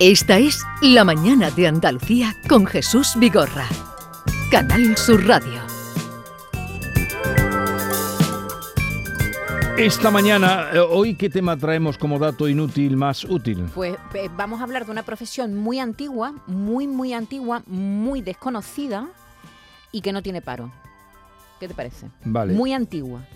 Esta es La Mañana de Andalucía con Jesús Vigorra. Canal Sur Radio. Esta mañana, eh, hoy, ¿qué tema traemos como dato inútil más útil? Pues eh, vamos a hablar de una profesión muy antigua, muy, muy antigua, muy desconocida y que no tiene paro. ¿Qué te parece? Vale. Muy antigua.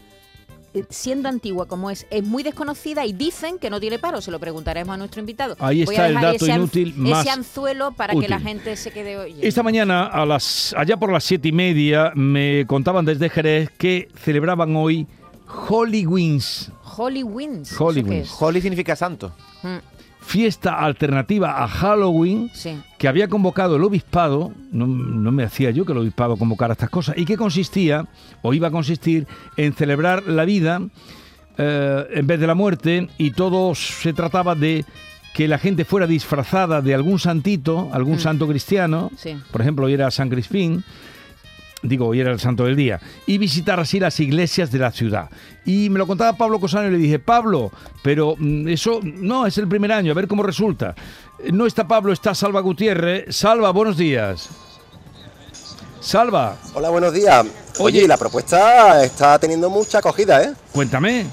Eh, Siendo antigua como es, es muy desconocida y dicen que no tiene paro. Se lo preguntaremos a nuestro invitado. Ahí Voy está a el dejar dato ese an- inútil más Ese anzuelo para que la gente se quede oyendo. Esta mañana, a las, allá por las siete y media, me contaban desde Jerez que celebraban hoy Holy Wings, Holy. Holy significa santo. Mm, fiesta alternativa a Halloween sí. que había convocado el obispado, no, no me hacía yo que el obispado convocara estas cosas, y que consistía, o iba a consistir, en celebrar la vida eh, en vez de la muerte, y todo se trataba de que la gente fuera disfrazada de algún santito, algún Mm. santo cristiano, Sí. por ejemplo, hoy era San Crispín, digo, hoy era el santo del día, y visitar así las iglesias de la ciudad. Y me lo contaba Pablo Cosano y le dije, Pablo, pero mm, eso no es el primer año, a ver cómo resulta. No está Pablo, está Salva Gutiérrez. Salva, buenos días. Salva, Hola, buenos días. Oye. Oye, la propuesta está teniendo mucha acogida, ¿eh? cuéntame.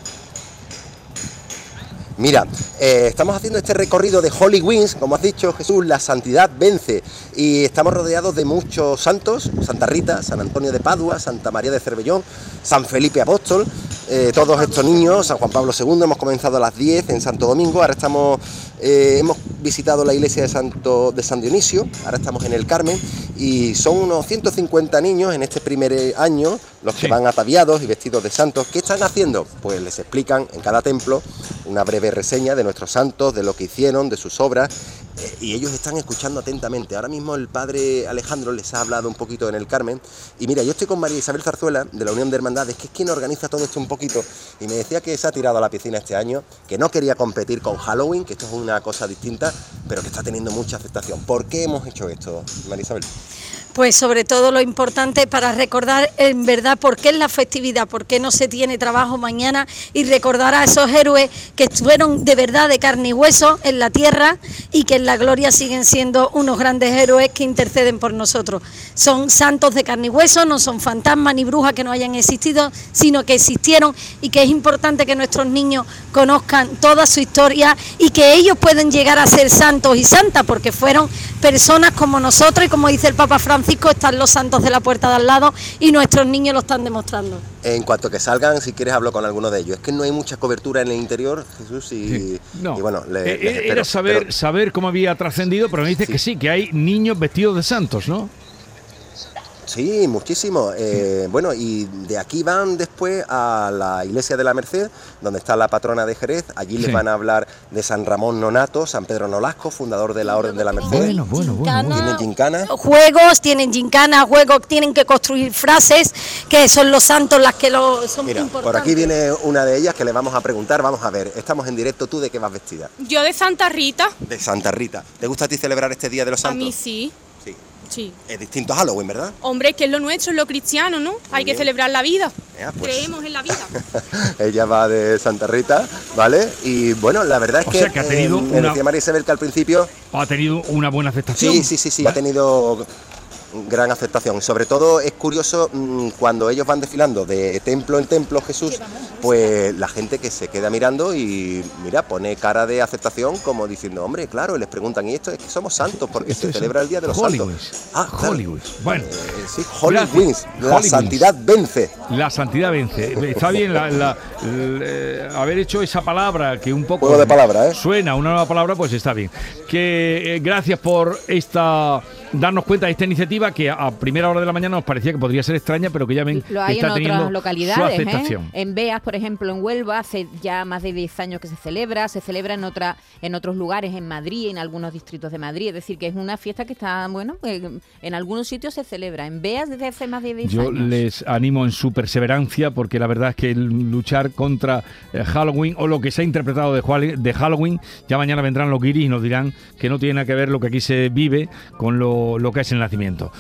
Mira, eh, estamos haciendo este recorrido de Holy Wings, como has dicho Jesús, la santidad vence. Y estamos rodeados de muchos santos, Santa Rita, San Antonio de Padua, Santa María de Cervellón, San Felipe Apóstol, eh, todos estos niños, San Juan Pablo II, hemos comenzado a las 10 en Santo Domingo, ahora estamos, eh, hemos visitado la iglesia de, Santo, de San Dionisio, ahora estamos en el Carmen, y son unos 150 niños en este primer eh, año, los que Sí. van ataviados y vestidos de santos. ¿Qué están haciendo? Pues les explican en cada templo una breve reseña de nuestros santos, de lo que hicieron, de sus obras, eh, y ellos están escuchando atentamente. Ahora mismo el padre Alejandro les ha hablado un poquito en el Carmen, y mira, yo estoy con María Isabel Zarzuela, de la Unión de Hermandades, que es quien organiza todo esto un poquito, y me decía que se ha tirado a la piscina este año, que no quería competir con Halloween, que esto es una cosa distinta, pero que está teniendo mucha aceptación. ¿Por qué hemos hecho esto, María Isabel? Pues sobre todo lo importante para recordar en verdad por qué es la festividad, por qué no se tiene trabajo mañana y recordar a esos héroes que estuvieron de verdad de carne y hueso en la tierra y que en la gloria siguen siendo unos grandes héroes que interceden por nosotros. Son santos de carne y hueso, no son fantasmas ni brujas que no hayan existido, sino que existieron y que es importante que nuestros niños conozcan toda su historia y que ellos pueden llegar a ser santos y santas porque fueron personas como nosotros y como dice el Papa Francisco, están los santos de la puerta de al lado y nuestros niños lo están demostrando. En cuanto que salgan, si quieres hablo con alguno de ellos. Es que no hay mucha cobertura en el interior, Jesús, y, No. y bueno, le- Eh, les eh, espero. era saber, Pero- saber cómo había trascendido, pero me dices Sí. que sí, que hay niños vestidos de santos, ¿no? Sí, muchísimo. Eh, bueno, y de aquí van después a la iglesia de la Merced, donde está la patrona de Jerez. Allí Sí. les van a hablar de San Ramón Nonato, San Pedro Nolasco, fundador de la Orden de la Merced. Bueno, bueno, bueno, bueno. Tienen gincana. Juegos, tienen gincana, juegos, tienen que construir frases, que son los santos las que lo, son Mira, importantes. por aquí viene una de ellas que le vamos a preguntar. Vamos a ver, estamos en directo. ¿Tú de qué vas vestida? Yo de Santa Rita, De Santa Rita. ¿Te gusta a ti celebrar este Día de los a Santos? mí sí, Sí. Es distinto a Halloween, ¿verdad? Hombre, que es lo nuestro, es lo cristiano, ¿no? Hay que celebrar la vida. Pues. Creemos en la vida. Ella va de Santa Rita, ¿vale? Y bueno, la verdad es O que, sea, que ha tenido eh, una- decía María Isabel que al principio Ha tenido una buena aceptación. sí, sí, sí, sí, ha tenido gran aceptación. Sobre todo es curioso mm, cuando ellos van desfilando de templo en templo Jesús, pues la gente que se queda mirando y mira, pone cara de aceptación como diciendo, hombre, claro, y les preguntan, y esto es que somos santos porque se celebra el Día de los Hollywood. Santos. Ah, claro. Hollywood. Bueno, Eh, sí. Wings, la santidad vence. La santidad vence. Está bien la- la- el, eh, haber hecho esa palabra que un poco Juego de palabras, ¿eh? suena una nueva palabra, pues está bien. Que eh, gracias por esta darnos cuenta de esta iniciativa que a primera hora de la mañana nos parecía que podría ser extraña, pero que ya ven Lo hay en está teniendo otras su localidades, ¿eh? aceptación. En Beas, por ejemplo, en Huelva, hace ya más de 10 años que se celebra, se celebra en otra en otros lugares, en Madrid, en algunos distritos de Madrid, es decir, que es una fiesta que está, bueno, en algunos sitios se celebra, en Beas desde hace más de 10 Yo años. les animo en su perseverancia porque la verdad es que el luchar contra eh, Halloween o lo que se ha interpretado de Halloween, ya mañana vendrán los guiris y nos dirán que no tiene nada que ver lo que aquí se vive con lo, lo que es el nacimiento.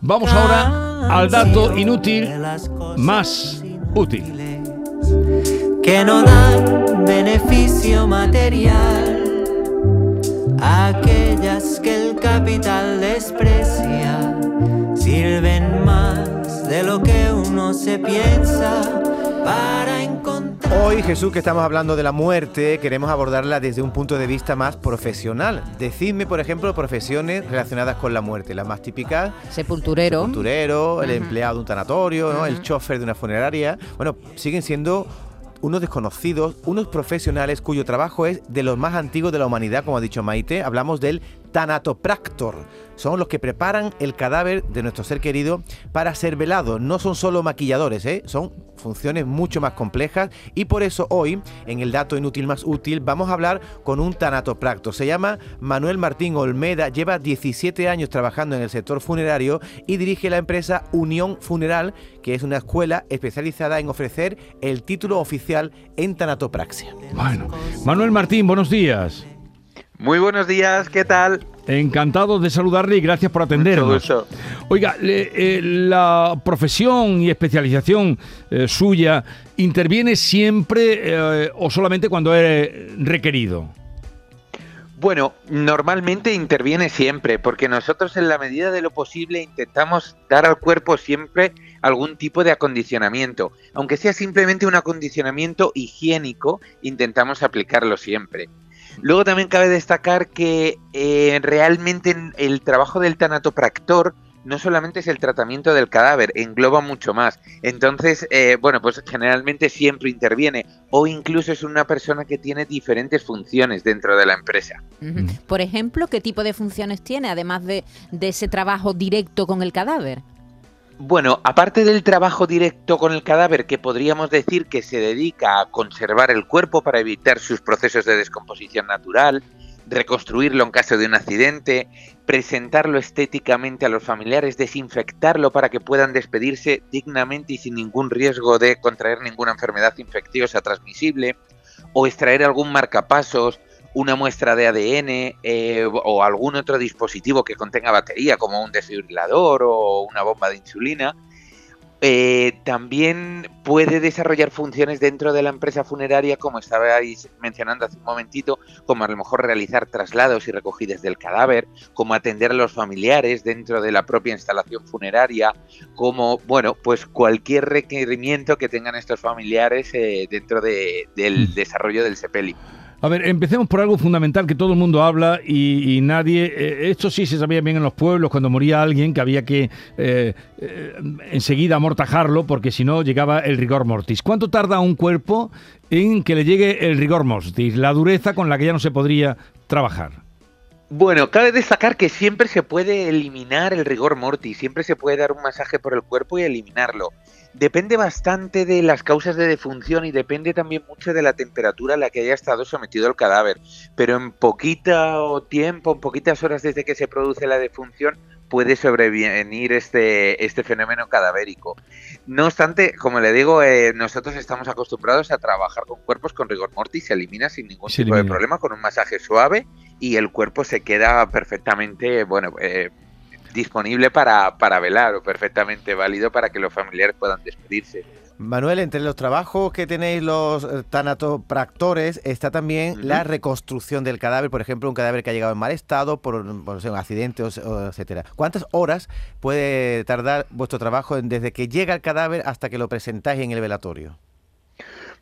Vamos ahora al dato inútil más útil. que no dan beneficio material. Aquel huellas que el capital desprecia sirven más de lo que uno se piensa para encontrar. Hoy, Jesús, que estamos hablando de la muerte, queremos abordarla desde un punto de vista más profesional. Decidme, por ejemplo, profesiones relacionadas con la muerte. Las más típicas. Sepulturero. Sepulturero, el Ujú. empleado de un tanatorio, ¿no? el chofer de una funeraria. Bueno, siguen siendo unos desconocidos, unos profesionales cuyo trabajo es de los más antiguos de la humanidad, como ha dicho Maite. Hablamos del tanatopractor. Son los que preparan el cadáver de nuestro ser querido para ser velado. No son solo maquilladores, ¿eh? son funciones mucho más complejas y por eso hoy, en el dato inútil más útil, vamos a hablar con un tanatopractor. Se llama Manuel Martín Olmeda, lleva 17 años trabajando en el sector funerario y dirige la empresa Unión Funeral, que es una escuela especializada en ofrecer el título oficial en tanatopraxia. Bueno, Manuel Martín, buenos días. Muy buenos días, ¿qué tal? Encantado de saludarle y gracias por atendernos. Oiga, le- eh, la profesión y especialización eh, suya interviene siempre eh, o solamente cuando es requerido. Bueno, normalmente interviene siempre, porque nosotros en la medida de lo posible intentamos dar al cuerpo siempre algún tipo de acondicionamiento. Aunque sea simplemente un acondicionamiento higiénico, intentamos aplicarlo siempre. Luego también cabe destacar que eh, realmente el trabajo del tanatopractor no solamente es el tratamiento del cadáver, engloba mucho más. Entonces, eh, bueno, pues generalmente siempre interviene o incluso es una persona que tiene diferentes funciones dentro de la empresa. Ujú. Por ejemplo, ¿qué tipo de funciones tiene, además de, de ese trabajo directo con el cadáver? Bueno, aparte del trabajo directo con el cadáver, que podríamos decir que se dedica a conservar el cuerpo para evitar sus procesos de descomposición natural, reconstruirlo en caso de un accidente, presentarlo estéticamente a los familiares, desinfectarlo para que puedan despedirse dignamente y sin ningún riesgo de contraer ninguna enfermedad infecciosa transmisible, o extraer algún marcapasos, una muestra de ADN eh, o algún otro dispositivo que contenga batería, como un desfibrilador o una bomba de insulina. Eh, también puede desarrollar funciones dentro de la empresa funeraria, como estabais mencionando hace un momentito, como a lo mejor realizar traslados y recogidas del cadáver, como atender a los familiares dentro de la propia instalación funeraria, como, bueno, pues cualquier requerimiento que tengan estos familiares eh, dentro de- del desarrollo del sepelio. A ver, empecemos por algo fundamental que todo el mundo habla y, nadie... eh, esto sí se sabía bien en los pueblos cuando moría alguien que había que eh, eh, enseguida amortajarlo porque si no llegaba el rigor mortis. ¿Cuánto tarda un cuerpo en que le llegue el rigor mortis, la dureza con la que ya no se podría trabajar? Bueno, cabe destacar que siempre se puede eliminar el rigor mortis, siempre se puede dar un masaje por el cuerpo y eliminarlo. Depende bastante de las causas de defunción y depende también mucho de la temperatura a la que haya estado sometido el cadáver. Pero en poquito tiempo, en poquitas horas desde que se produce la defunción, puede sobrevenir este, este fenómeno cadavérico. No obstante, como le digo, eh, nosotros estamos acostumbrados a trabajar con cuerpos con rigor mortis, se elimina sin ningún Se tipo de problema, con un masaje suave y el cuerpo se queda perfectamente, bueno, eh, disponible para, para velar o perfectamente válido para que los familiares puedan despedirse. Manuel, entre los trabajos que tenéis los eh, tanatopractores está también la reconstrucción del cadáver, por ejemplo, un cadáver que ha llegado en mal estado por, por, no sé, un accidente, etcétera. ¿Cuántas horas puede tardar vuestro trabajo en- desde que llega el cadáver hasta que lo presentáis en el velatorio?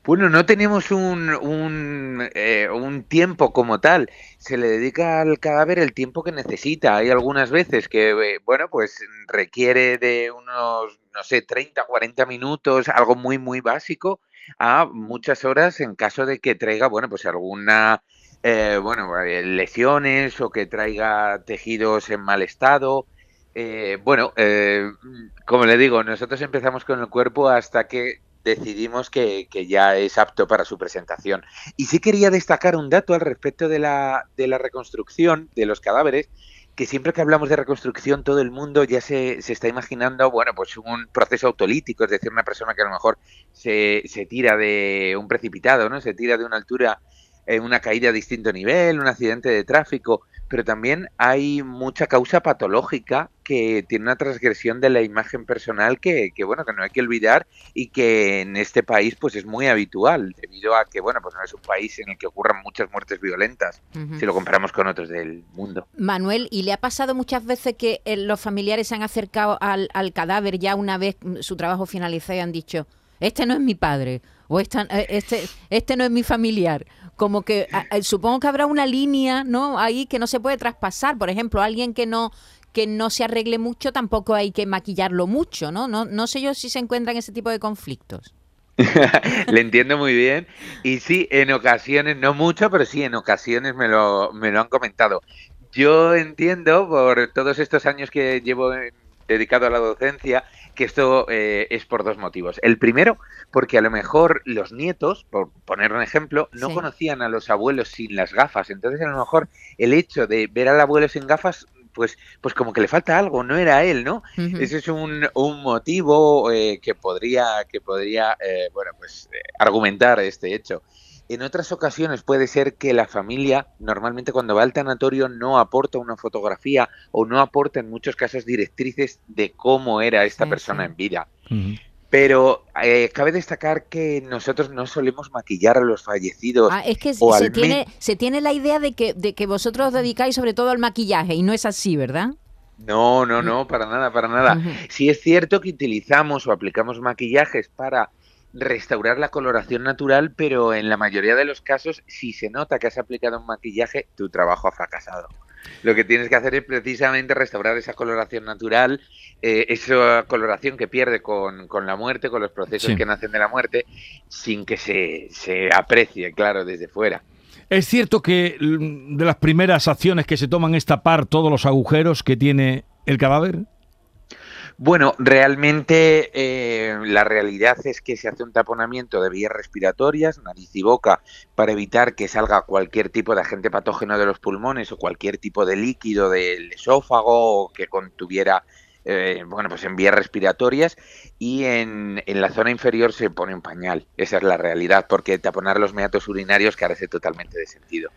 Bueno, no tenemos un, un, eh, un tiempo como tal. Se le dedica al cadáver el tiempo que necesita. Hay algunas veces que, eh, bueno, pues requiere de unos, no sé, 30, 40 minutos, algo muy, muy básico, a muchas horas en caso de que traiga, bueno, pues alguna, eh, bueno, eh, lesiones o que traiga tejidos en mal estado. Eh, bueno, eh, como le digo, nosotros empezamos con el cuerpo hasta que decidimos que, que ya es apto para su presentación. Y sí quería destacar un dato al respecto de la, de la reconstrucción de los cadáveres, que siempre que hablamos de reconstrucción todo el mundo ya se, se está imaginando, bueno, pues un proceso autolítico, es decir, una persona que a lo mejor se, se tira de un precipitado, ¿no? Se tira de una altura, eh, una caída a distinto nivel, un accidente de tráfico, pero también hay mucha causa patológica que tiene una transgresión de la imagen personal que, que, bueno que no hay que olvidar y que en este país pues es muy habitual debido a que bueno pues no es un país en el que ocurran muchas muertes violentas si lo comparamos con otros del mundo. Manuel, ¿y le ha pasado muchas veces que eh, los familiares se han acercado al, al cadáver ya una vez su trabajo finalizado y han dicho, este no es mi padre o esta, eh, este, este no es mi familiar? Como que a- supongo que habrá una línea ¿no? ahí que no se puede traspasar. Por ejemplo, alguien que no que no se arregle mucho, tampoco hay que maquillarlo mucho, ¿no? No, no sé yo si se encuentran ese tipo de conflictos. Le entiendo muy bien. Y sí, en ocasiones, no mucho, pero sí, en ocasiones me lo, me lo han comentado. Yo entiendo, por todos estos años que llevo eh, dedicado a la docencia, que esto eh, es por dos motivos. El primero, porque a lo mejor los nietos, por poner un ejemplo, no Sí. conocían a los abuelos sin las gafas. Entonces, a lo mejor el hecho de ver al abuelo sin gafas, pues, pues como que le falta algo, no era él, ¿no? Ese es un, un motivo eh, que podría, que podría eh, bueno, pues, eh, argumentar este hecho. En otras ocasiones puede ser que la familia, normalmente cuando va al tanatorio, no aporta una fotografía o no aporta en muchos casos directrices de cómo era esta Sí, persona sí. en vida. Pero eh, cabe destacar que nosotros no solemos maquillar a los fallecidos. Ah, es que o se al tiene, se tiene la idea de que, de que vosotros os dedicáis sobre todo al maquillaje y no es así, ¿verdad? No, no, no, para nada, para nada. Ujú. Sí es cierto que utilizamos o aplicamos maquillajes para restaurar la coloración natural, pero en la mayoría de los casos, si se nota que has aplicado un maquillaje, tu trabajo ha fracasado. Lo que tienes que hacer es precisamente restaurar esa coloración natural, eh, esa coloración que pierde con, con la muerte, con los procesos Sí. que nacen de la muerte, sin que se, se aprecie, claro, desde fuera. Es cierto que mm, de las primeras acciones que se toman es tapar todos los agujeros que tiene el cadáver. Bueno, realmente eh, la realidad es que se hace un taponamiento de vías respiratorias, nariz y boca, para evitar que salga cualquier tipo de agente patógeno de los pulmones o cualquier tipo de líquido del esófago o que contuviera, eh, bueno, pues en vías respiratorias y en, en la zona inferior se pone un pañal. Esa es la realidad, porque taponar los meatos urinarios carece totalmente de sentido.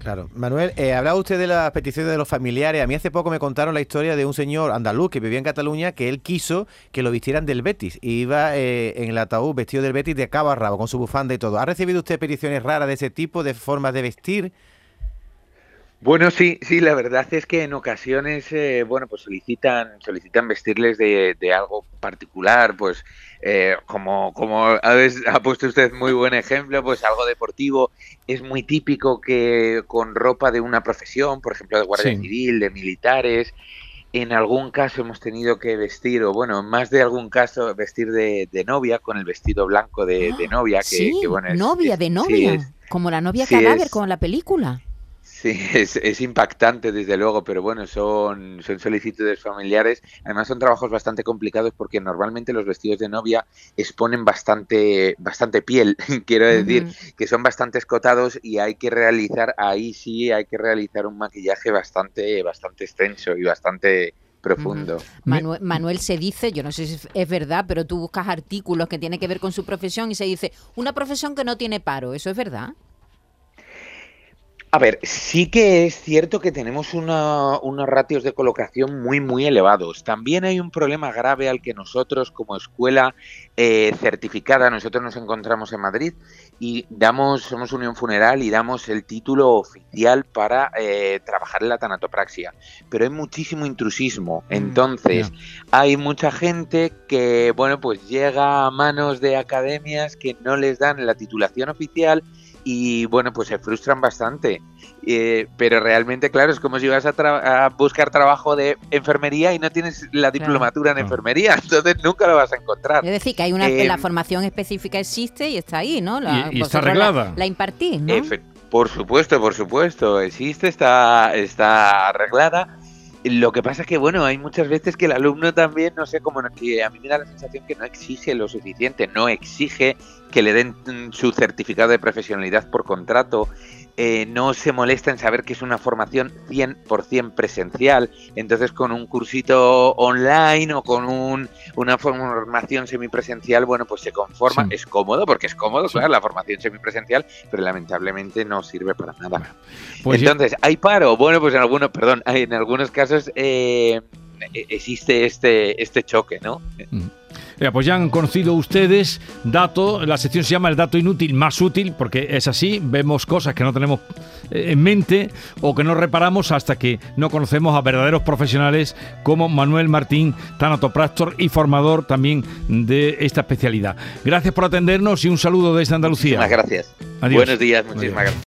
Claro. Manuel, eh, hablaba usted de las peticiones de los familiares. A mí hace poco me contaron la historia de un señor andaluz que vivía en Cataluña que él quiso que lo vistieran del Betis. Iba eh, en el ataúd vestido del Betis de cabo a rabo, con su bufanda y todo. ¿Ha recibido usted peticiones raras de ese tipo, de formas de vestir? Bueno, sí, sí, la verdad es que en ocasiones, eh, bueno, pues solicitan, solicitan vestirles de, de algo particular, pues eh, como, como ha, ha puesto usted muy buen ejemplo, pues algo deportivo. Es muy típico que con ropa de una profesión, por ejemplo, de guardia Sí. civil, de militares, en algún caso hemos tenido que vestir, o bueno, en más de algún caso, vestir de, de novia, con el vestido blanco de, de novia. Que, sí, que, bueno, es- novia de sí, novia, es- como la novia sí, cadáver, es- como la película. Sí, es, es impactante desde luego, pero bueno, son, son solicitudes familiares. Además son trabajos bastante complicados porque normalmente los vestidos de novia exponen bastante, bastante piel, quiero decir, que son bastante escotados y hay que realizar, ahí sí hay que realizar un maquillaje bastante, bastante extenso y bastante profundo. Manuel, Manuel se dice, yo no sé si es- es verdad, pero tú buscas artículos que tienen que ver con su profesión y se dice, una profesión que no tiene paro, ¿eso es verdad? A ver, sí que es cierto que tenemos una- unos ratios de colocación muy, muy elevados. También hay un problema grave al que nosotros, como escuela eh, certificada, nosotros nos encontramos en Madrid y damos, somos Unión Funeral y damos el título oficial para eh, trabajar en la tanatopraxia. Pero hay muchísimo intrusismo. Entonces, hay mucha gente que, bueno, pues llega a manos de academias que no les dan la titulación oficial y bueno, pues se frustran bastante. Eh, pero realmente, claro, es como si vas a, tra- a buscar trabajo de enfermería y no tienes la diplomatura en Claro. enfermería, entonces nunca lo vas a encontrar. Es decir, que hay una, Eh, la formación específica existe y está ahí, ¿no? La, Y- y está vosotros la- arreglada. La, impartís, ¿no? Efe- por supuesto, por supuesto, existe, está, está arreglada. Lo que pasa es que, bueno, hay muchas veces que el alumno también, no sé, como que a mí me da la sensación que no exige lo suficiente, no exige que le den mm, su certificado de profesionalidad por contrato. Eh, no se molesta en saber que es una formación 100% presencial. Entonces, con un cursito online o con un, una formación semipresencial, bueno, pues se conforma. Sí. Es cómodo, porque es cómodo, Sí. claro, la formación semipresencial, pero lamentablemente no sirve para nada. Pues Entonces, ¿hay paro? Bueno, pues en algunos, perdón, hay- en algunos casos eh, e- existe este, este choque, ¿no? Mira, pues ya han conocido ustedes dato, la sección se llama el dato inútil más útil, porque es así, vemos cosas que no tenemos eh, en mente o que no reparamos hasta que no conocemos a verdaderos profesionales como Manuel Martín, tanatopractor y formador también de esta especialidad. Gracias por atendernos y un saludo desde Andalucía. Muchísimas gracias. Adiós. Buenos días, muchísimas Adiós. gracias.